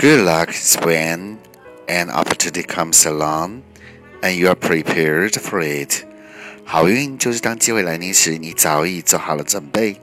Good luck is when an opportunity comes along and you are prepared for it. 好运就是当机会来临时，你早已做好了准备。